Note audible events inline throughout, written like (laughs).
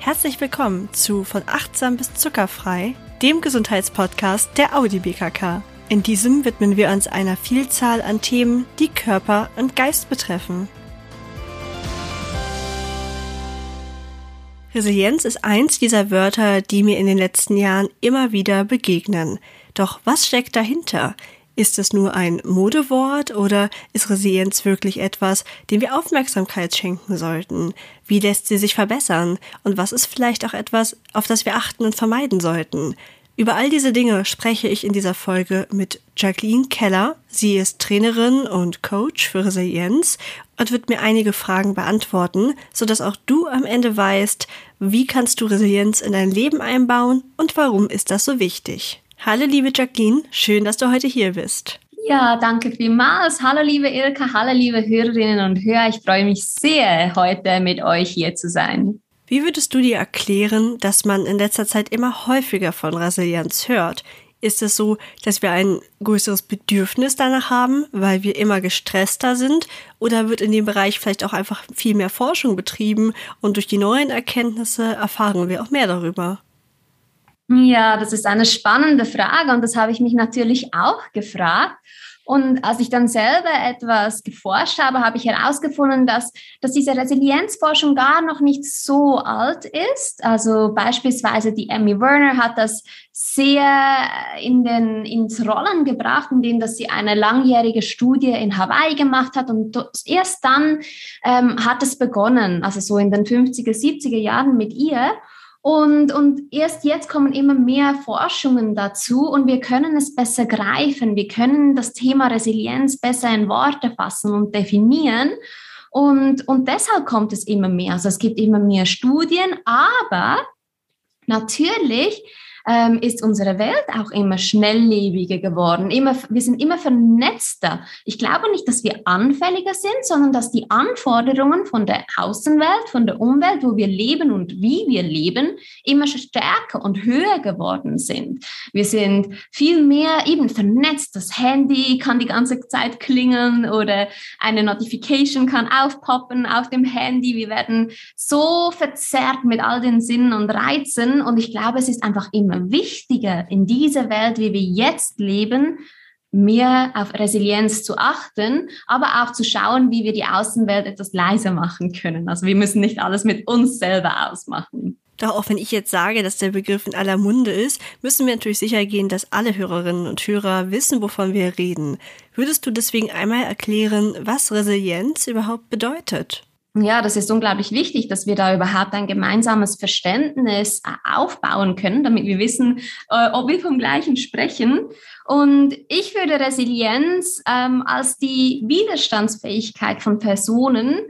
Herzlich willkommen zu Von achtsam bis zuckerfrei, dem Gesundheitspodcast der Audi BKK. In diesem widmen wir uns einer Vielzahl an Themen, die Körper und Geist betreffen. Resilienz ist eins dieser Wörter, die mir in den letzten Jahren immer wieder begegnen. Doch was steckt dahinter? Ist es nur ein Modewort oder ist Resilienz wirklich etwas, dem wir Aufmerksamkeit schenken sollten? Wie lässt sie sich verbessern? Und was ist vielleicht auch etwas, auf das wir achten und vermeiden sollten? Über all diese Dinge spreche ich in dieser Folge mit Jacqueline Keller. Sie ist Trainerin und Coach für Resilienz und wird mir einige Fragen beantworten, sodass auch du am Ende weißt, wie kannst du Resilienz in dein Leben einbauen und warum ist das so wichtig. Hallo liebe Jacqueline, schön, dass du heute hier bist. Ja, danke vielmals. Hallo liebe Ilka, hallo liebe Hörerinnen und Hörer. Ich freue mich sehr, heute mit euch hier zu sein. Wie würdest du dir erklären, dass man in letzter Zeit immer häufiger von Resilienz hört? Ist es so, dass wir ein größeres Bedürfnis danach haben, weil wir immer gestresster sind? Oder wird in dem Bereich vielleicht auch einfach viel mehr Forschung betrieben und durch die neuen Erkenntnisse erfahren wir auch mehr darüber? Ja, das ist eine spannende Frage und das habe ich mich natürlich auch gefragt. Und als ich dann selber etwas geforscht habe, habe ich herausgefunden, dass, dass diese Resilienzforschung gar noch nicht so alt ist. Also beispielsweise die Emmy Werner hat das sehr in den, ins Rollen gebracht, indem dass sie eine langjährige Studie in Hawaii gemacht hat. Und erst dann ähm, hat es begonnen, also so in den 50er, 70er Jahren mit ihr. Und, und erst jetzt kommen immer mehr Forschungen dazu und wir können es besser greifen. Wir können das Thema Resilienz besser in Worte fassen und definieren. Und, und deshalb kommt es immer mehr. Also es gibt immer mehr Studien, aber natürlich ähm, ist unsere Welt auch immer schnelllebiger geworden. Immer, wir sind immer vernetzter. Ich glaube nicht, dass wir anfälliger sind, sondern dass die Anforderungen von der Außenwelt, von der Umwelt, wo wir leben und wie wir leben, immer stärker und höher geworden sind. Wir sind viel mehr eben vernetzt. Das Handy kann die ganze Zeit klingeln oder eine Notification kann aufpoppen auf dem Handy. Wir werden so verzerrt mit all den Sinnen und Reizen und ich glaube, es ist einfach immer wichtiger in dieser Welt, wie wir jetzt leben, mehr auf Resilienz zu achten, aber auch zu schauen, wie wir die Außenwelt etwas leiser machen können. Also wir müssen nicht alles mit uns selber ausmachen. Doch auch wenn ich jetzt sage, dass der Begriff in aller Munde ist, müssen wir natürlich sicher gehen, dass alle Hörerinnen und Hörer wissen, wovon wir reden. Würdest du deswegen einmal erklären, was Resilienz überhaupt bedeutet? Ja, das ist unglaublich wichtig, dass wir da überhaupt ein gemeinsames Verständnis äh, aufbauen können, damit wir wissen, äh, ob wir vom gleichen sprechen. Und ich würde Resilienz ähm, als die Widerstandsfähigkeit von Personen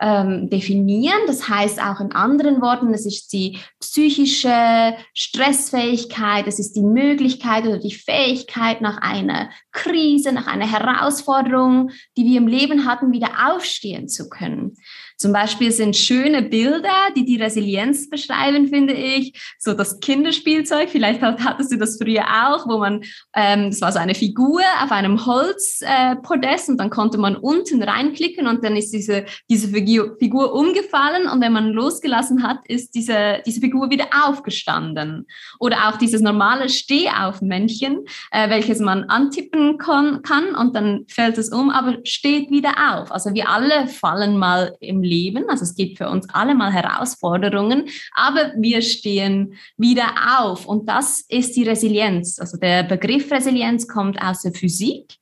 ähm, definieren. Das heißt auch in anderen Worten, es ist die psychische Stressfähigkeit, es ist die Möglichkeit oder die Fähigkeit nach einer Krise, nach einer Herausforderung, die wir im Leben hatten, wieder aufstehen zu können. Zum Beispiel sind schöne Bilder, die die Resilienz beschreiben, finde ich. So das Kinderspielzeug, vielleicht hattest du das früher auch, wo man, ähm, das war so eine Figur auf einem Holzpodest äh, und dann konnte man unten reinklicken und dann ist diese, diese Figur, umgefallen und wenn man losgelassen hat, ist diese, diese Figur wieder aufgestanden. Oder auch dieses normale Stehaufmännchen, äh, welches man antippen kann, kann und dann fällt es um, aber steht wieder auf. Also wir alle fallen mal im Leben. Also es gibt für uns alle mal Herausforderungen, aber wir stehen wieder auf. Und das ist die Resilienz. Also der Begriff Resilienz kommt aus der Physik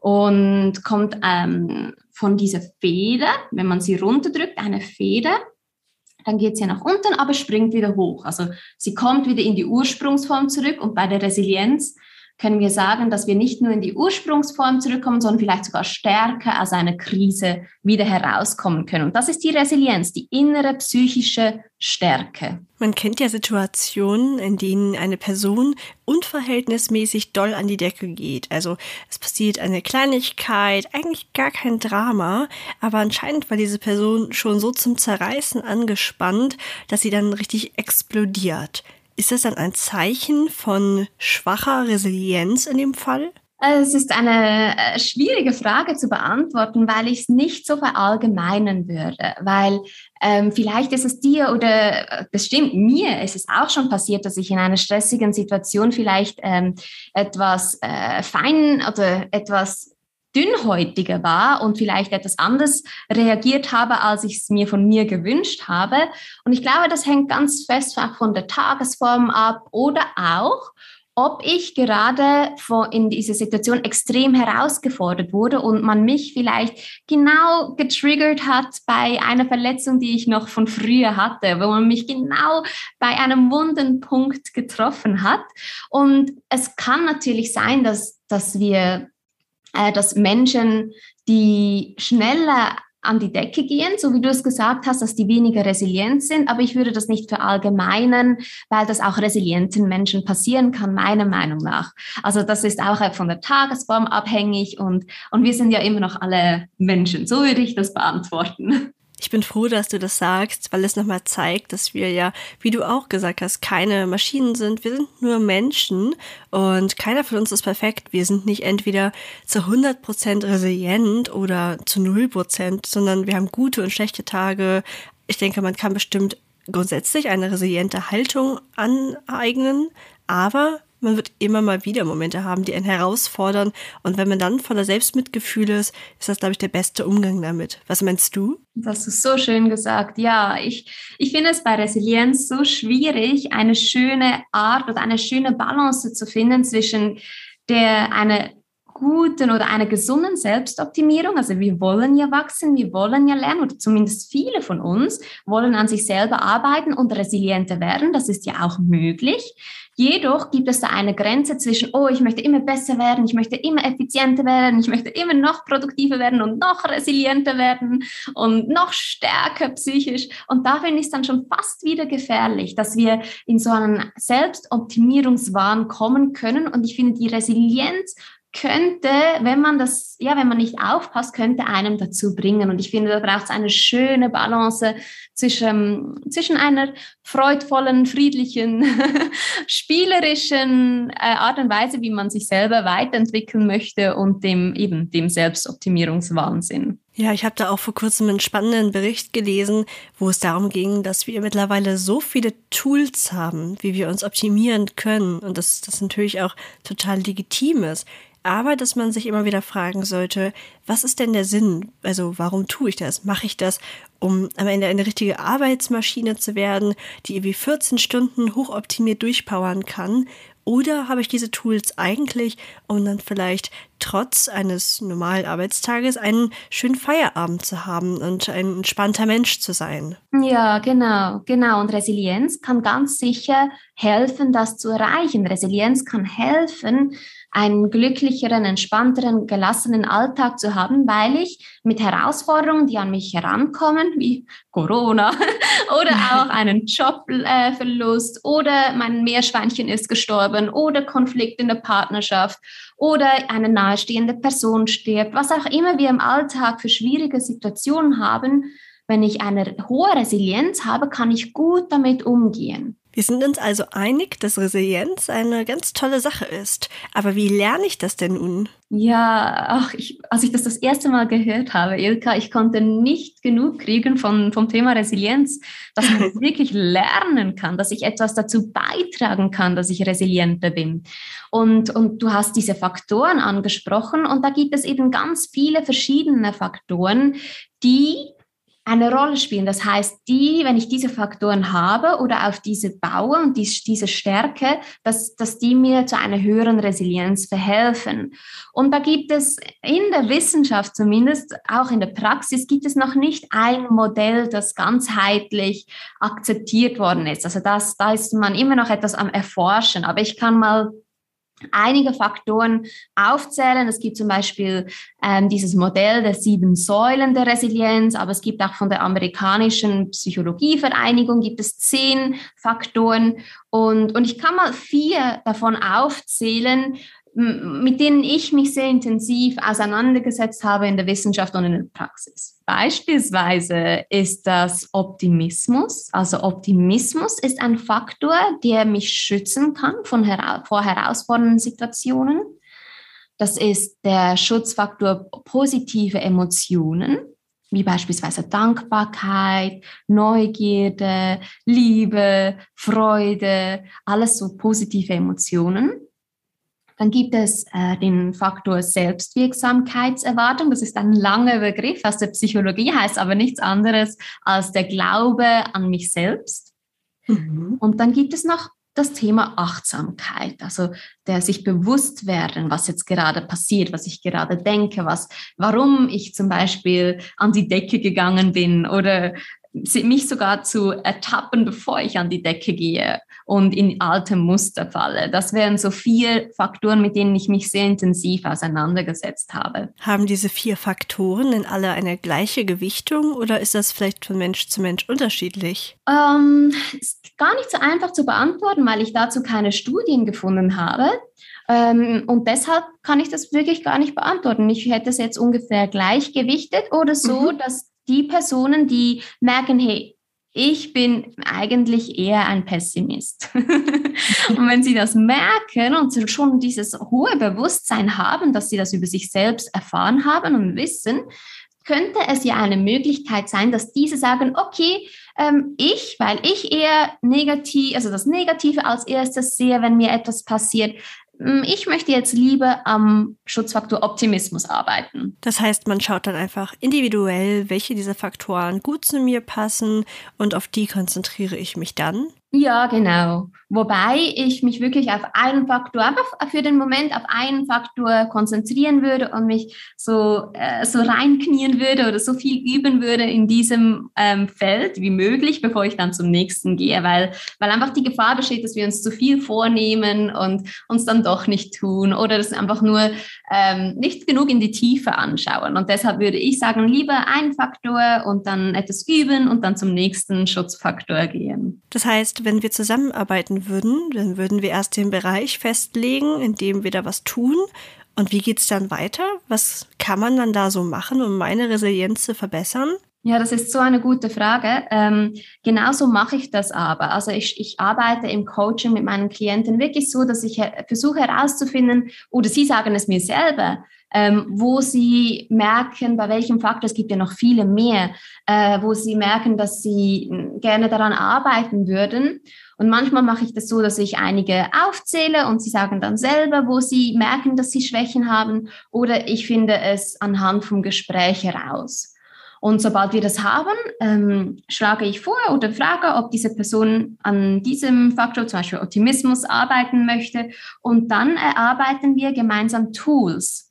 und kommt ähm, von dieser Feder, wenn man sie runterdrückt, eine Feder, dann geht sie nach unten, aber springt wieder hoch. Also sie kommt wieder in die Ursprungsform zurück und bei der Resilienz können wir sagen, dass wir nicht nur in die Ursprungsform zurückkommen, sondern vielleicht sogar stärker aus einer Krise wieder herauskommen können. Und das ist die Resilienz, die innere psychische Stärke. Man kennt ja Situationen, in denen eine Person unverhältnismäßig doll an die Decke geht. Also es passiert eine Kleinigkeit, eigentlich gar kein Drama, aber anscheinend war diese Person schon so zum Zerreißen angespannt, dass sie dann richtig explodiert. Ist das dann ein Zeichen von schwacher Resilienz in dem Fall? Es ist eine äh, schwierige Frage zu beantworten, weil ich es nicht so verallgemeinern würde, weil ähm, vielleicht ist es dir oder äh, bestimmt mir ist es auch schon passiert, dass ich in einer stressigen Situation vielleicht ähm, etwas äh, fein oder etwas dünnhäutiger war und vielleicht etwas anders reagiert habe, als ich es mir von mir gewünscht habe. Und ich glaube, das hängt ganz fest von der Tagesform ab oder auch ob ich gerade in dieser Situation extrem herausgefordert wurde und man mich vielleicht genau getriggert hat bei einer Verletzung, die ich noch von früher hatte, wo man mich genau bei einem wunden Punkt getroffen hat. Und es kann natürlich sein, dass, dass wir, äh, dass Menschen, die schneller an die Decke gehen, so wie du es gesagt hast, dass die weniger resilient sind. Aber ich würde das nicht verallgemeinern, weil das auch resilienten Menschen passieren kann, meiner Meinung nach. Also das ist auch von der Tagesform abhängig und, und wir sind ja immer noch alle Menschen. So würde ich das beantworten. Ich bin froh, dass du das sagst, weil es nochmal zeigt, dass wir ja, wie du auch gesagt hast, keine Maschinen sind. Wir sind nur Menschen und keiner von uns ist perfekt. Wir sind nicht entweder zu 100 Prozent resilient oder zu 0 Prozent, sondern wir haben gute und schlechte Tage. Ich denke, man kann bestimmt grundsätzlich eine resiliente Haltung aneignen, aber man wird immer mal wieder Momente haben, die einen herausfordern. Und wenn man dann voller Selbstmitgefühl ist, ist das, glaube ich, der beste Umgang damit. Was meinst du? Das ist so schön gesagt. Ja, ich, ich finde es bei Resilienz so schwierig, eine schöne Art oder eine schöne Balance zu finden zwischen der eine guten oder einer gesunden Selbstoptimierung. Also wir wollen ja wachsen, wir wollen ja lernen oder zumindest viele von uns wollen an sich selber arbeiten und resilienter werden. Das ist ja auch möglich. Jedoch gibt es da eine Grenze zwischen, oh, ich möchte immer besser werden, ich möchte immer effizienter werden, ich möchte immer noch produktiver werden und noch resilienter werden und noch stärker psychisch. Und da finde ich es dann schon fast wieder gefährlich, dass wir in so einen Selbstoptimierungswahn kommen können. Und ich finde, die Resilienz könnte, wenn man das, ja, wenn man nicht aufpasst, könnte einem dazu bringen. Und ich finde, da braucht es eine schöne Balance zwischen, zwischen einer freudvollen, friedlichen, (laughs) spielerischen äh, Art und Weise, wie man sich selber weiterentwickeln möchte und dem eben dem Selbstoptimierungswahnsinn. Ja, ich habe da auch vor kurzem einen spannenden Bericht gelesen, wo es darum ging, dass wir mittlerweile so viele Tools haben, wie wir uns optimieren können und dass das natürlich auch total legitim ist aber dass man sich immer wieder fragen sollte, was ist denn der Sinn? Also warum tue ich das? Mache ich das, um am Ende eine richtige Arbeitsmaschine zu werden, die irgendwie 14 Stunden hochoptimiert durchpowern kann? Oder habe ich diese Tools eigentlich, um dann vielleicht trotz eines normalen Arbeitstages einen schönen Feierabend zu haben und ein entspannter Mensch zu sein? Ja, genau, genau. Und Resilienz kann ganz sicher helfen, das zu erreichen. Resilienz kann helfen, einen glücklicheren, entspannteren, gelassenen Alltag zu haben, weil ich mit Herausforderungen, die an mich herankommen, wie Corona (laughs) oder auch einen Jobverlust oder mein Meerschweinchen ist gestorben oder Konflikt in der Partnerschaft oder eine nahestehende Person stirbt, was auch immer wir im Alltag für schwierige Situationen haben, wenn ich eine hohe Resilienz habe, kann ich gut damit umgehen. Wir sind uns also einig, dass Resilienz eine ganz tolle Sache ist. Aber wie lerne ich das denn nun? Ja, ach, ich, als ich das das erste Mal gehört habe, Ilka, ich konnte nicht genug kriegen von, vom Thema Resilienz, dass man (laughs) wirklich lernen kann, dass ich etwas dazu beitragen kann, dass ich resilienter bin. Und, und du hast diese Faktoren angesprochen und da gibt es eben ganz viele verschiedene Faktoren, die eine Rolle spielen. Das heißt, die, wenn ich diese Faktoren habe oder auf diese baue und die, diese Stärke, dass, dass die mir zu einer höheren Resilienz verhelfen. Und da gibt es in der Wissenschaft zumindest, auch in der Praxis, gibt es noch nicht ein Modell, das ganzheitlich akzeptiert worden ist. Also das, da ist man immer noch etwas am Erforschen. Aber ich kann mal einige Faktoren aufzählen. Es gibt zum Beispiel ähm, dieses Modell der sieben Säulen der Resilienz, aber es gibt auch von der amerikanischen Psychologievereinigung gibt es zehn Faktoren und, und ich kann mal vier davon aufzählen, mit denen ich mich sehr intensiv auseinandergesetzt habe in der Wissenschaft und in der Praxis. Beispielsweise ist das Optimismus. Also Optimismus ist ein Faktor, der mich schützen kann von hera vor herausfordernden Situationen. Das ist der Schutzfaktor positive Emotionen, wie beispielsweise Dankbarkeit, Neugierde, Liebe, Freude, alles so positive Emotionen. Dann gibt es äh, den Faktor Selbstwirksamkeitserwartung. Das ist ein langer Begriff aus der Psychologie, heißt aber nichts anderes als der Glaube an mich selbst. Mhm. Und dann gibt es noch das Thema Achtsamkeit, also der sich bewusst werden, was jetzt gerade passiert, was ich gerade denke, was, warum ich zum Beispiel an die Decke gegangen bin oder mich sogar zu ertappen, bevor ich an die Decke gehe und in alte Muster falle. Das wären so vier Faktoren, mit denen ich mich sehr intensiv auseinandergesetzt habe. Haben diese vier Faktoren denn alle eine gleiche Gewichtung oder ist das vielleicht von Mensch zu Mensch unterschiedlich? Ähm, ist gar nicht so einfach zu beantworten, weil ich dazu keine Studien gefunden habe. Ähm, und deshalb kann ich das wirklich gar nicht beantworten. Ich hätte es jetzt ungefähr gleichgewichtet oder so, mhm. dass die Personen, die merken, hey, ich bin eigentlich eher ein Pessimist. (laughs) und wenn sie das merken und schon dieses hohe Bewusstsein haben, dass sie das über sich selbst erfahren haben und wissen, könnte es ja eine Möglichkeit sein, dass diese sagen, okay, ähm, ich, weil ich eher negativ, also das Negative als erstes sehe, wenn mir etwas passiert, ich möchte jetzt lieber am Schutzfaktor Optimismus arbeiten. Das heißt, man schaut dann einfach individuell, welche dieser Faktoren gut zu mir passen und auf die konzentriere ich mich dann. Ja, genau. Wobei ich mich wirklich auf einen Faktor, einfach für den Moment auf einen Faktor konzentrieren würde und mich so, äh, so reinknien würde oder so viel üben würde in diesem ähm, Feld wie möglich, bevor ich dann zum nächsten gehe, weil, weil einfach die Gefahr besteht, dass wir uns zu viel vornehmen und uns dann doch nicht tun oder das einfach nur ähm, nicht genug in die Tiefe anschauen. Und deshalb würde ich sagen, lieber ein Faktor und dann etwas üben und dann zum nächsten Schutzfaktor gehen. Das heißt, wenn wir zusammenarbeiten würden, dann würden wir erst den Bereich festlegen, in dem wir da was tun. Und wie geht es dann weiter? Was kann man dann da so machen, um meine Resilienz zu verbessern? Ja, das ist so eine gute Frage. Ähm, genauso mache ich das aber. Also ich, ich arbeite im Coaching mit meinen Klienten wirklich so, dass ich versuche herauszufinden, oder sie sagen es mir selber, ähm, wo sie merken, bei welchem Faktor, es gibt ja noch viele mehr, äh, wo sie merken, dass sie hm, gerne daran arbeiten würden. Und manchmal mache ich das so, dass ich einige aufzähle und sie sagen dann selber, wo sie merken, dass sie Schwächen haben. Oder ich finde es anhand vom Gespräch heraus. Und sobald wir das haben, ähm, schlage ich vor oder frage, ob diese Person an diesem Faktor, zum Beispiel Optimismus, arbeiten möchte. Und dann erarbeiten wir gemeinsam Tools,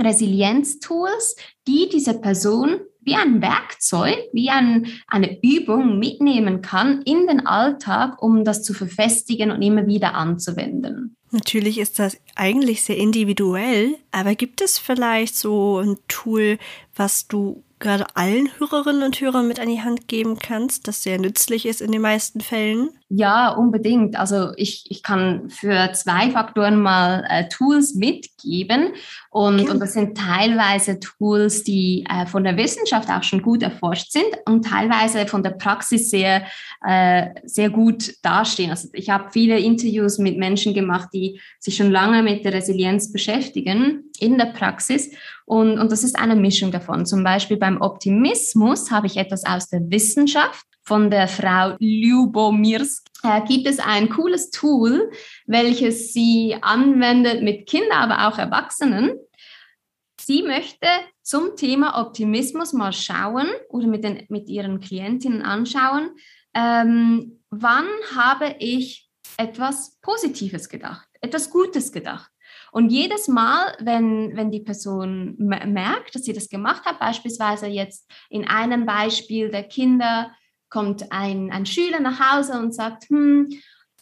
Resilienz-Tools, die diese Person wie ein Werkzeug, wie ein, eine Übung mitnehmen kann in den Alltag, um das zu verfestigen und immer wieder anzuwenden. Natürlich ist das eigentlich sehr individuell, aber gibt es vielleicht so ein Tool, was du gerade allen Hörerinnen und Hörern mit an die Hand geben kannst, das sehr nützlich ist in den meisten Fällen? Ja, unbedingt. Also ich, ich kann für zwei Faktoren mal äh, Tools mitgeben. Und, okay. und das sind teilweise Tools, die äh, von der Wissenschaft auch schon gut erforscht sind und teilweise von der Praxis sehr, äh, sehr gut dastehen. Also ich habe viele Interviews mit Menschen gemacht, die sich schon lange mit der Resilienz beschäftigen in der Praxis. Und, und das ist eine Mischung davon. Zum Beispiel beim Optimismus habe ich etwas aus der Wissenschaft von der Frau Lyubomirsk äh, gibt es ein cooles Tool, welches sie anwendet mit Kindern, aber auch Erwachsenen. Sie möchte zum Thema Optimismus mal schauen oder mit, den, mit ihren Klientinnen anschauen, ähm, wann habe ich etwas Positives gedacht, etwas Gutes gedacht. Und jedes Mal, wenn, wenn die Person merkt, dass sie das gemacht hat, beispielsweise jetzt in einem Beispiel der Kinder, kommt ein, ein Schüler nach Hause und sagt, hm,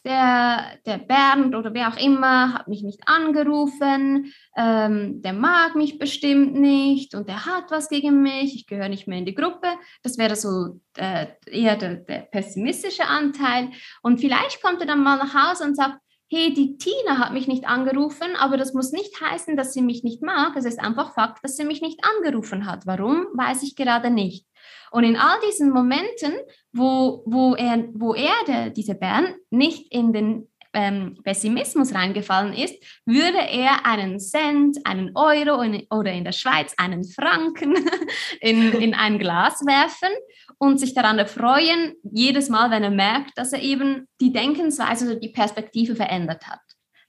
der, der Bernd oder wer auch immer hat mich nicht angerufen, ähm, der mag mich bestimmt nicht und der hat was gegen mich, ich gehöre nicht mehr in die Gruppe. Das wäre so äh, eher der, der pessimistische Anteil. Und vielleicht kommt er dann mal nach Hause und sagt, hey, die Tina hat mich nicht angerufen, aber das muss nicht heißen, dass sie mich nicht mag. Es ist einfach Fakt, dass sie mich nicht angerufen hat. Warum, weiß ich gerade nicht. Und in all diesen Momenten, wo, wo er, wo er der, diese Bern nicht in den ähm, Pessimismus reingefallen ist, würde er einen Cent, einen Euro in, oder in der Schweiz einen Franken (laughs) in, in ein Glas werfen und sich daran erfreuen, jedes Mal, wenn er merkt, dass er eben die Denkensweise oder die Perspektive verändert hat.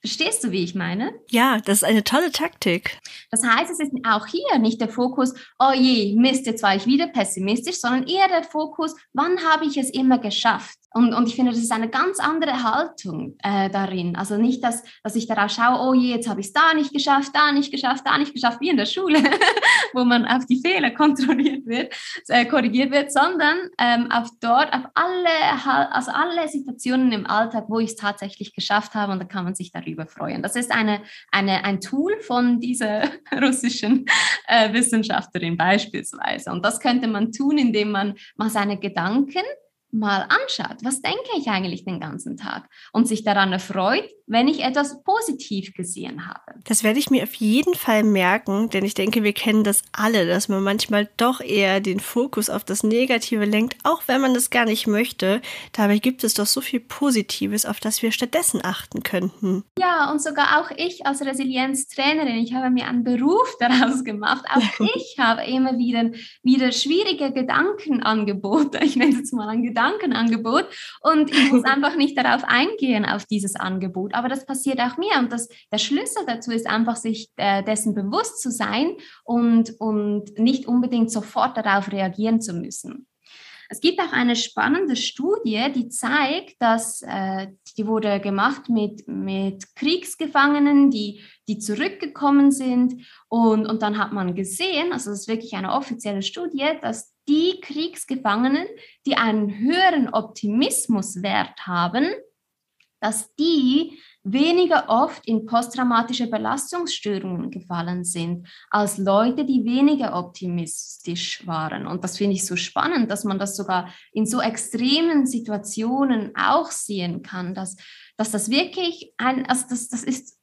Verstehst du, wie ich meine? Ja, das ist eine tolle Taktik. Das heißt, es ist auch hier nicht der Fokus, oh je, Mist, jetzt war ich wieder pessimistisch, sondern eher der Fokus, wann habe ich es immer geschafft? Und, und ich finde, das ist eine ganz andere Haltung äh, darin. Also nicht, dass, dass ich darauf schaue, oh je, jetzt habe ich es da nicht geschafft, da nicht geschafft, da nicht geschafft, wie in der Schule, (laughs) wo man auf die Fehler kontrolliert wird, äh, korrigiert wird, sondern ähm, auf dort, auf alle, also alle Situationen im Alltag, wo ich es tatsächlich geschafft habe und da kann man sich darüber freuen. Das ist eine, eine, ein Tool von dieser (laughs) russischen äh, Wissenschaftlerin beispielsweise. Und das könnte man tun, indem man mal seine Gedanken mal anschaut, was denke ich eigentlich den ganzen Tag? Und sich daran erfreut, wenn ich etwas positiv gesehen habe. Das werde ich mir auf jeden Fall merken, denn ich denke, wir kennen das alle, dass man manchmal doch eher den Fokus auf das Negative lenkt, auch wenn man das gar nicht möchte. Dabei gibt es doch so viel Positives, auf das wir stattdessen achten könnten. Ja, und sogar auch ich als Resilienztrainerin, ich habe mir einen Beruf (laughs) daraus gemacht. Auch (laughs) ich habe immer wieder, wieder schwierige Gedankenangebote. Ich nenne es jetzt mal ein Gedankenangebot und ich muss (laughs) einfach nicht darauf eingehen, auf dieses Angebot aber das passiert auch mir. Und das, der Schlüssel dazu ist einfach, sich äh, dessen bewusst zu sein und, und nicht unbedingt sofort darauf reagieren zu müssen. Es gibt auch eine spannende Studie, die zeigt, dass äh, die wurde gemacht mit, mit Kriegsgefangenen, die, die zurückgekommen sind. Und, und dann hat man gesehen, also das ist wirklich eine offizielle Studie, dass die Kriegsgefangenen, die einen höheren Optimismuswert haben, dass die weniger oft in posttraumatische Belastungsstörungen gefallen sind als Leute, die weniger optimistisch waren. Und das finde ich so spannend, dass man das sogar in so extremen Situationen auch sehen kann, dass, dass das wirklich ein, also das, das ist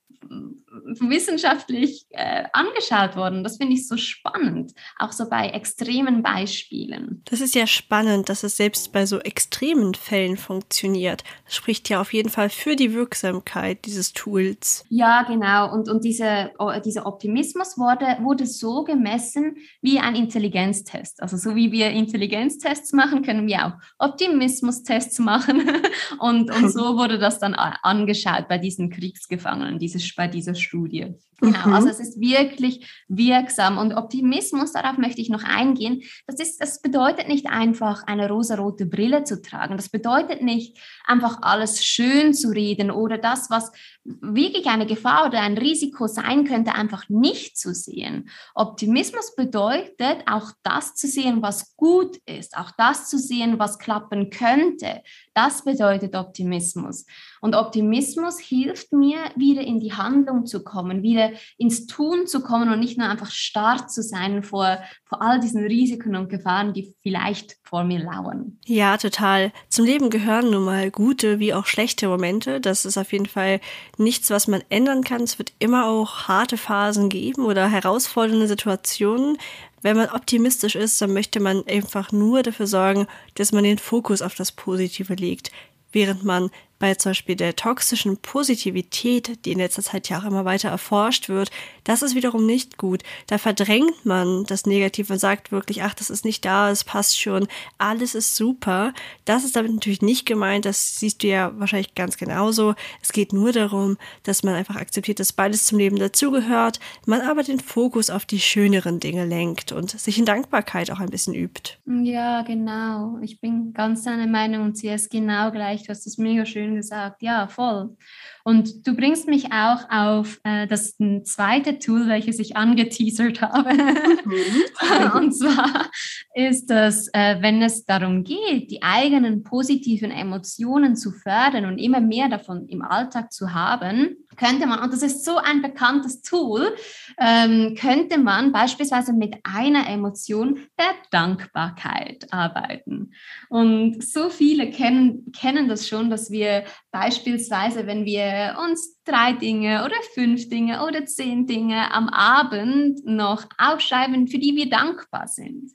wissenschaftlich äh, angeschaut worden. Das finde ich so spannend, auch so bei extremen Beispielen. Das ist ja spannend, dass es selbst bei so extremen Fällen funktioniert. Das spricht ja auf jeden Fall für die Wirksamkeit dieses Tools. Ja, genau. Und, und diese, dieser Optimismus wurde, wurde so gemessen wie ein Intelligenztest. Also so wie wir Intelligenztests machen, können wir auch Optimismustests machen. (laughs) und, und so (laughs) wurde das dann angeschaut bei diesen Kriegsgefangenen, dieses bei dieser Studie. Genau, mhm. also es ist wirklich wirksam und Optimismus, darauf möchte ich noch eingehen. Das, ist, das bedeutet nicht einfach, eine rosarote Brille zu tragen. Das bedeutet nicht einfach alles schön zu reden oder das, was wirklich eine Gefahr oder ein Risiko sein könnte, einfach nicht zu sehen. Optimismus bedeutet auch das zu sehen, was gut ist, auch das zu sehen, was klappen könnte. Das bedeutet Optimismus. Und Optimismus hilft mir, wieder in die Handlung zu kommen, wieder ins Tun zu kommen und nicht nur einfach starr zu sein vor, vor all diesen Risiken und Gefahren, die vielleicht vor mir lauern. Ja, total. Zum Leben gehören nun mal gute wie auch schlechte Momente. Das ist auf jeden Fall nichts, was man ändern kann. Es wird immer auch harte Phasen geben oder herausfordernde Situationen. Wenn man optimistisch ist, dann möchte man einfach nur dafür sorgen, dass man den Fokus auf das Positive legt, während man bei zum Beispiel der toxischen Positivität, die in letzter Zeit ja auch immer weiter erforscht wird, das ist wiederum nicht gut. Da verdrängt man das Negative und sagt wirklich, ach, das ist nicht da, es passt schon, alles ist super. Das ist damit natürlich nicht gemeint, das siehst du ja wahrscheinlich ganz genauso. Es geht nur darum, dass man einfach akzeptiert, dass beides zum Leben dazugehört, man aber den Fokus auf die schöneren Dinge lenkt und sich in Dankbarkeit auch ein bisschen übt. Ja, genau. Ich bin ganz deiner Meinung und sehe es genau gleich. Du hast es mega schön gesagt, ja, voll. Und du bringst mich auch auf äh, das zweite Tool, welches ich angeteasert habe. Mhm. (laughs) und zwar ist das, äh, wenn es darum geht, die eigenen positiven Emotionen zu fördern und immer mehr davon im Alltag zu haben, könnte man, und das ist so ein bekanntes Tool, ähm, könnte man beispielsweise mit einer Emotion der Dankbarkeit arbeiten. Und so viele kennen, kennen das schon, dass wir beispielsweise, wenn wir uns drei Dinge oder fünf Dinge oder zehn Dinge am Abend noch aufschreiben, für die wir dankbar sind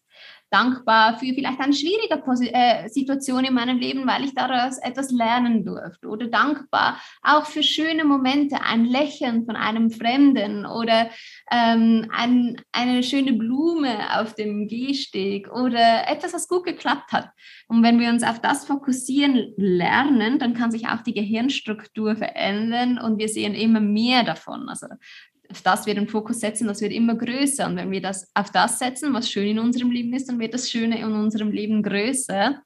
dankbar für vielleicht eine schwierige äh, Situation in meinem Leben, weil ich daraus etwas lernen durfte. Oder dankbar auch für schöne Momente, ein Lächeln von einem Fremden oder ähm, ein, eine schöne Blume auf dem Gehsteg oder etwas, was gut geklappt hat. Und wenn wir uns auf das fokussieren lernen, dann kann sich auch die Gehirnstruktur verändern und wir sehen immer mehr davon. Also auf das wir den Fokus setzen, das wird immer größer. Und wenn wir das auf das setzen, was schön in unserem Leben ist, dann wird das Schöne in unserem Leben größer.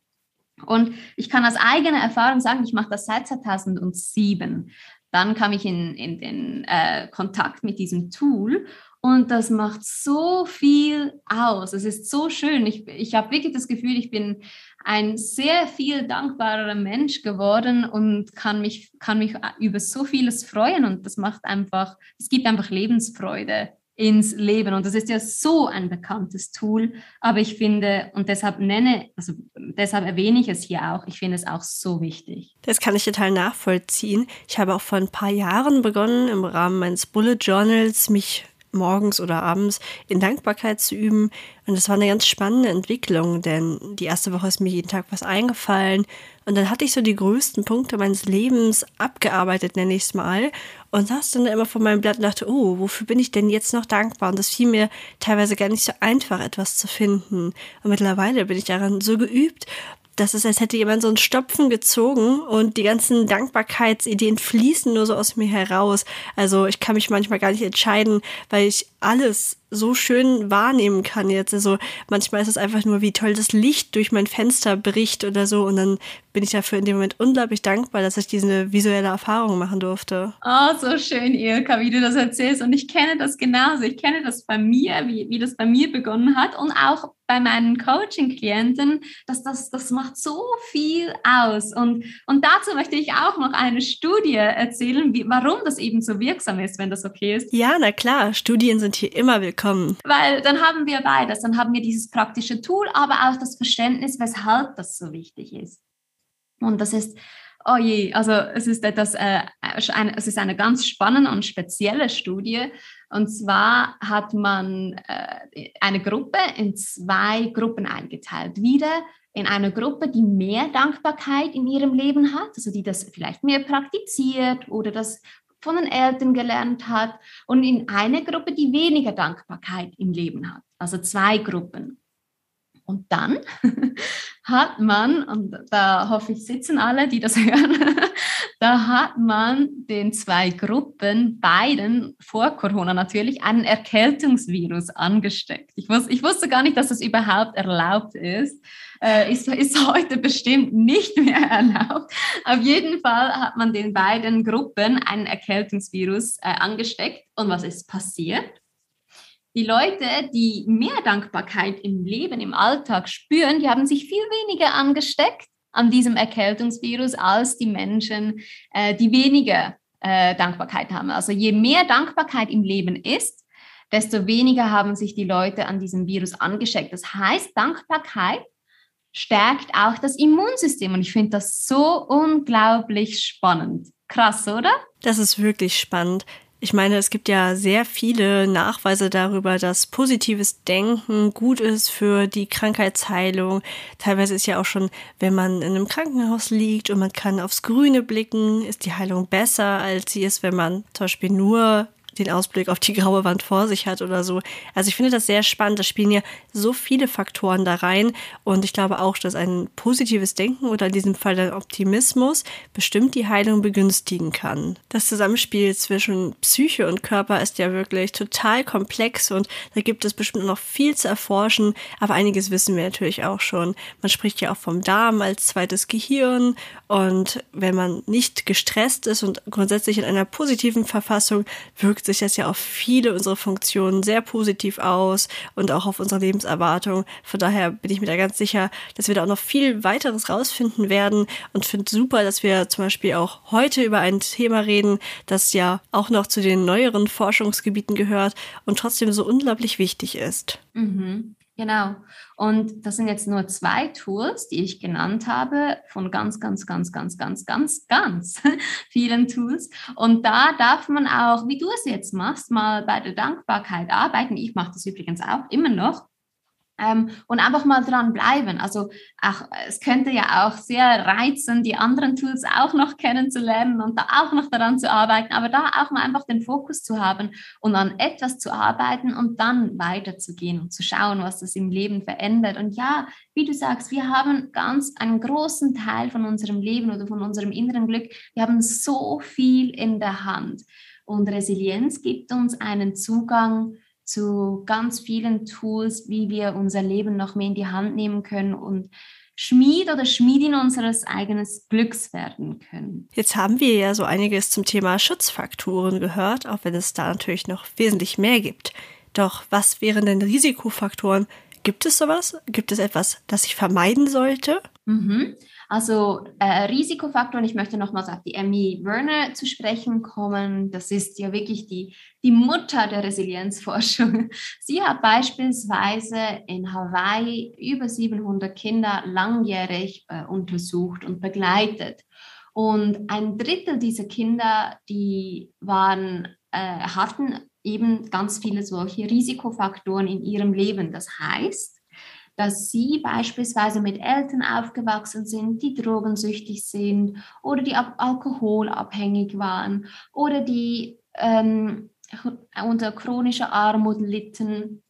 Und ich kann aus eigener Erfahrung sagen, ich mache das seit 2007. Dann kam ich in, in den äh, Kontakt mit diesem Tool und das macht so viel aus. Es ist so schön. Ich, ich habe wirklich das Gefühl, ich bin ein sehr viel dankbarer Mensch geworden und kann mich, kann mich über so vieles freuen. Und das macht einfach, es gibt einfach Lebensfreude ins Leben. Und das ist ja so ein bekanntes Tool. Aber ich finde, und deshalb nenne, also deshalb erwähne ich es hier auch, ich finde es auch so wichtig. Das kann ich total nachvollziehen. Ich habe auch vor ein paar Jahren begonnen, im Rahmen meines Bullet Journals mich morgens oder abends in Dankbarkeit zu üben. Und das war eine ganz spannende Entwicklung, denn die erste Woche ist mir jeden Tag was eingefallen. Und dann hatte ich so die größten Punkte meines Lebens abgearbeitet, nenne ich es mal. Und saß dann immer vor meinem Blatt und dachte, oh, wofür bin ich denn jetzt noch dankbar? Und das fiel mir teilweise gar nicht so einfach, etwas zu finden. Und mittlerweile bin ich daran so geübt das ist, als hätte jemand so einen Stopfen gezogen und die ganzen Dankbarkeitsideen fließen nur so aus mir heraus. Also ich kann mich manchmal gar nicht entscheiden, weil ich alles so schön wahrnehmen kann jetzt. Also manchmal ist es einfach nur, wie toll das Licht durch mein Fenster bricht oder so. Und dann bin ich dafür in dem Moment unglaublich dankbar, dass ich diese visuelle Erfahrung machen durfte. Oh, so schön, Ilka, wie du das erzählst. Und ich kenne das genauso. Ich kenne das bei mir, wie, wie das bei mir begonnen hat und auch bei meinen Coaching-Klienten, dass das, das macht so viel aus. Und, und dazu möchte ich auch noch eine Studie erzählen, wie, warum das eben so wirksam ist, wenn das okay ist. Ja, na klar, Studien sind hier immer willkommen. Weil dann haben wir beides. Dann haben wir dieses praktische Tool, aber auch das Verständnis, weshalb das so wichtig ist. Und das ist Oh je, also es ist etwas, äh, eine, es ist eine ganz spannende und spezielle Studie. Und zwar hat man äh, eine Gruppe in zwei Gruppen eingeteilt. Wieder in eine Gruppe, die mehr Dankbarkeit in ihrem Leben hat, also die das vielleicht mehr praktiziert oder das von den Eltern gelernt hat und in eine Gruppe, die weniger Dankbarkeit im Leben hat. Also zwei Gruppen. Und dann (laughs) hat man, und da hoffe ich, sitzen alle, die das (laughs) hören, da hat man den zwei Gruppen, beiden vor Corona natürlich, einen Erkältungsvirus angesteckt. Ich, wus ich wusste gar nicht, dass das überhaupt erlaubt ist. Äh, ist, ist heute bestimmt nicht mehr (laughs) erlaubt. Auf jeden Fall hat man den beiden Gruppen einen Erkältungsvirus äh, angesteckt. Und was ist passiert? Die Leute, die mehr Dankbarkeit im Leben, im Alltag spüren, die haben sich viel weniger angesteckt an diesem Erkältungsvirus als die Menschen, äh, die weniger äh, Dankbarkeit haben. Also je mehr Dankbarkeit im Leben ist, desto weniger haben sich die Leute an diesem Virus angesteckt. Das heißt, Dankbarkeit stärkt auch das Immunsystem und ich finde das so unglaublich spannend. Krass, oder? Das ist wirklich spannend. Ich meine, es gibt ja sehr viele Nachweise darüber, dass positives Denken gut ist für die Krankheitsheilung. Teilweise ist ja auch schon, wenn man in einem Krankenhaus liegt und man kann aufs Grüne blicken, ist die Heilung besser, als sie ist, wenn man zum Beispiel nur den Ausblick auf die graue Wand vor sich hat oder so. Also ich finde das sehr spannend. Da spielen ja so viele Faktoren da rein. Und ich glaube auch, dass ein positives Denken oder in diesem Fall der Optimismus bestimmt die Heilung begünstigen kann. Das Zusammenspiel zwischen Psyche und Körper ist ja wirklich total komplex und da gibt es bestimmt noch viel zu erforschen. Aber einiges wissen wir natürlich auch schon. Man spricht ja auch vom Darm als zweites Gehirn. Und wenn man nicht gestresst ist und grundsätzlich in einer positiven Verfassung, wirkt wirkt sich das ja auf viele unserer Funktionen sehr positiv aus und auch auf unsere Lebenserwartung. Von daher bin ich mir da ganz sicher, dass wir da auch noch viel weiteres rausfinden werden und finde super, dass wir zum Beispiel auch heute über ein Thema reden, das ja auch noch zu den neueren Forschungsgebieten gehört und trotzdem so unglaublich wichtig ist. Mhm. Genau. Und das sind jetzt nur zwei Tools, die ich genannt habe, von ganz, ganz, ganz, ganz, ganz, ganz, ganz (laughs) vielen Tools. Und da darf man auch, wie du es jetzt machst, mal bei der Dankbarkeit arbeiten. Ich mache das übrigens auch immer noch. Ähm, und einfach mal dran bleiben. Also auch, es könnte ja auch sehr reizen, die anderen Tools auch noch kennenzulernen und da auch noch daran zu arbeiten, aber da auch mal einfach den Fokus zu haben und an etwas zu arbeiten und dann weiterzugehen und zu schauen, was das im Leben verändert. Und ja, wie du sagst, wir haben ganz einen großen Teil von unserem Leben oder von unserem inneren Glück. Wir haben so viel in der Hand. Und Resilienz gibt uns einen Zugang zu ganz vielen Tools, wie wir unser Leben noch mehr in die Hand nehmen können und Schmied oder Schmiedin unseres eigenen Glücks werden können. Jetzt haben wir ja so einiges zum Thema Schutzfaktoren gehört, auch wenn es da natürlich noch wesentlich mehr gibt. Doch was wären denn Risikofaktoren? Gibt es sowas? Gibt es etwas, das ich vermeiden sollte? Mhm. Also äh, Risikofaktoren, ich möchte nochmals auf die Emmy Werner zu sprechen kommen. Das ist ja wirklich die, die Mutter der Resilienzforschung. (laughs) Sie hat beispielsweise in Hawaii über 700 Kinder langjährig äh, untersucht und begleitet. Und ein Drittel dieser Kinder, die waren, äh, hatten eben ganz viele solche Risikofaktoren in ihrem Leben. Das heißt, dass sie beispielsweise mit Eltern aufgewachsen sind, die drogensüchtig sind oder die alkoholabhängig waren oder die ähm, unter chronischer Armut litten.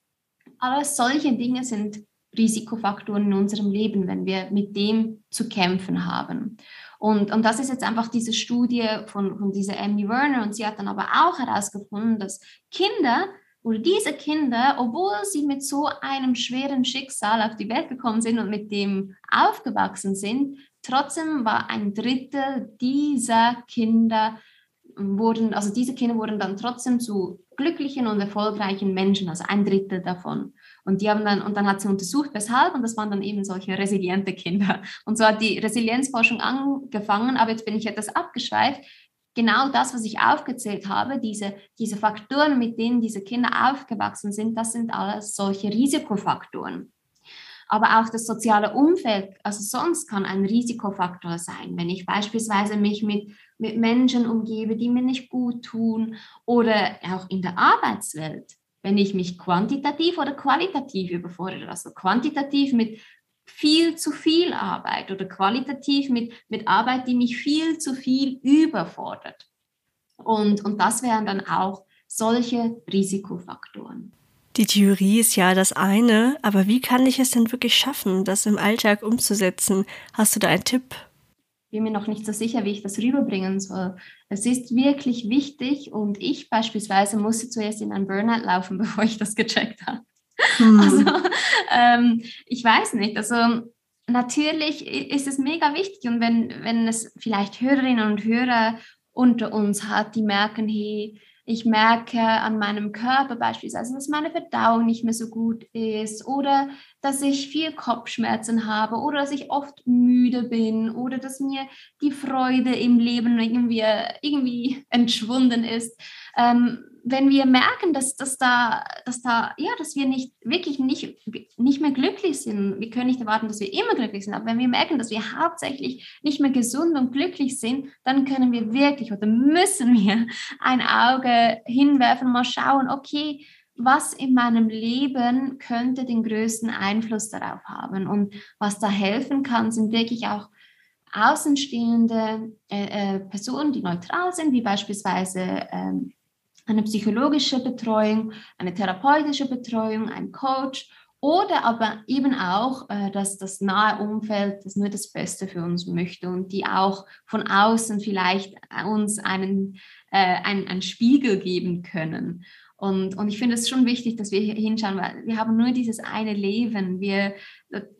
Alles solche Dinge sind Risikofaktoren in unserem Leben, wenn wir mit dem zu kämpfen haben. Und, und das ist jetzt einfach diese Studie von, von dieser Emmy Werner. Und sie hat dann aber auch herausgefunden, dass Kinder oder diese Kinder, obwohl sie mit so einem schweren Schicksal auf die Welt gekommen sind und mit dem aufgewachsen sind, trotzdem war ein Drittel dieser Kinder wurden, also diese Kinder wurden dann trotzdem zu glücklichen und erfolgreichen Menschen, also ein Drittel davon. Und die haben dann, und dann hat sie untersucht, weshalb, und das waren dann eben solche resiliente Kinder. Und so hat die Resilienzforschung angefangen, aber jetzt bin ich etwas abgeschweift genau das, was ich aufgezählt habe, diese, diese Faktoren, mit denen diese Kinder aufgewachsen sind, das sind alles solche Risikofaktoren. Aber auch das soziale Umfeld, also sonst kann ein Risikofaktor sein, wenn ich beispielsweise mich mit, mit Menschen umgebe, die mir nicht gut tun oder auch in der Arbeitswelt wenn ich mich quantitativ oder qualitativ überfordere. Also quantitativ mit viel zu viel Arbeit oder qualitativ mit, mit Arbeit, die mich viel zu viel überfordert. Und, und das wären dann auch solche Risikofaktoren. Die Theorie ist ja das eine, aber wie kann ich es denn wirklich schaffen, das im Alltag umzusetzen? Hast du da einen Tipp? Ich bin mir noch nicht so sicher, wie ich das rüberbringen soll. Es ist wirklich wichtig und ich beispielsweise musste zuerst in einen Burnout laufen, (laughs) bevor ich das gecheckt habe. Hm. Also ähm, ich weiß nicht. Also natürlich ist es mega wichtig und wenn, wenn es vielleicht Hörerinnen und Hörer unter uns hat, die merken, hey, ich merke an meinem Körper beispielsweise, dass meine Verdauung nicht mehr so gut ist oder dass ich viel Kopfschmerzen habe oder dass ich oft müde bin oder dass mir die Freude im Leben irgendwie, irgendwie (laughs) entschwunden ist. Ähm, wenn wir merken, dass, dass, da, dass da, ja, dass wir nicht wirklich nicht, nicht mehr glücklich sind, wir können nicht erwarten, dass wir immer glücklich sind, aber wenn wir merken, dass wir hauptsächlich nicht mehr gesund und glücklich sind, dann können wir wirklich oder müssen wir ein Auge hinwerfen und mal schauen, okay, was in meinem Leben könnte den größten Einfluss darauf haben? Und was da helfen kann, sind wirklich auch außenstehende äh, äh, Personen, die neutral sind, wie beispielsweise ähm, eine psychologische Betreuung, eine therapeutische Betreuung, ein Coach oder aber eben auch, äh, dass das nahe Umfeld das nur das Beste für uns möchte und die auch von außen vielleicht uns einen, äh, einen, einen Spiegel geben können. Und, und ich finde es schon wichtig, dass wir hier hinschauen, weil wir haben nur dieses eine Leben. Wir,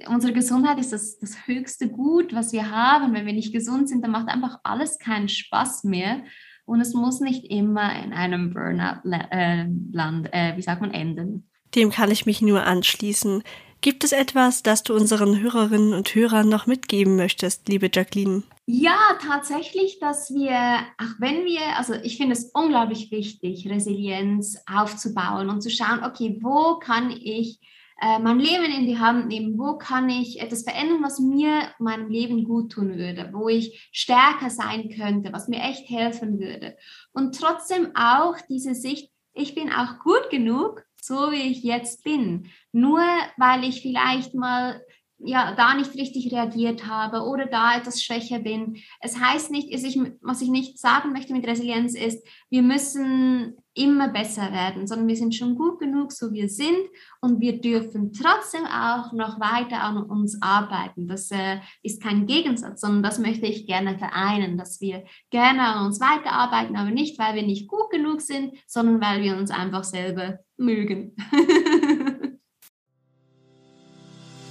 unsere Gesundheit ist das, das höchste Gut, was wir haben. Wenn wir nicht gesund sind, dann macht einfach alles keinen Spaß mehr. Und es muss nicht immer in einem Burnout-Land, äh, wie sagt man, enden. Dem kann ich mich nur anschließen. Gibt es etwas, das du unseren Hörerinnen und Hörern noch mitgeben möchtest, liebe Jacqueline? Ja, tatsächlich, dass wir, auch wenn wir, also ich finde es unglaublich wichtig, Resilienz aufzubauen und zu schauen, okay, wo kann ich äh, mein Leben in die Hand nehmen, wo kann ich etwas verändern, was mir meinem Leben gut tun würde, wo ich stärker sein könnte, was mir echt helfen würde. Und trotzdem auch diese Sicht, ich bin auch gut genug, so wie ich jetzt bin. Nur weil ich vielleicht mal ja, da nicht richtig reagiert habe oder da etwas schwächer bin. Es heißt nicht, ich, was ich nicht sagen möchte mit Resilienz ist, wir müssen immer besser werden, sondern wir sind schon gut genug, so wir sind und wir dürfen trotzdem auch noch weiter an uns arbeiten. Das äh, ist kein Gegensatz, sondern das möchte ich gerne vereinen, dass wir gerne an uns weiterarbeiten, aber nicht, weil wir nicht gut genug sind, sondern weil wir uns einfach selber mögen. (laughs)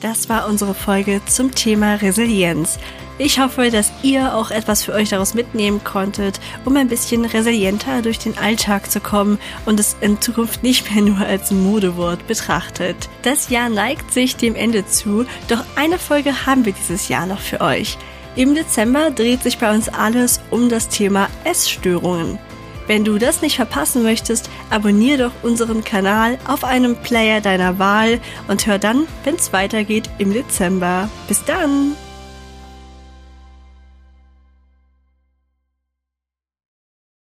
Das war unsere Folge zum Thema Resilienz. Ich hoffe, dass ihr auch etwas für euch daraus mitnehmen konntet, um ein bisschen resilienter durch den Alltag zu kommen und es in Zukunft nicht mehr nur als Modewort betrachtet. Das Jahr neigt sich dem Ende zu, doch eine Folge haben wir dieses Jahr noch für euch. Im Dezember dreht sich bei uns alles um das Thema Essstörungen. Wenn du das nicht verpassen möchtest, abonniere doch unseren Kanal auf einem Player deiner Wahl und hör dann, wenn es weitergeht im Dezember. Bis dann!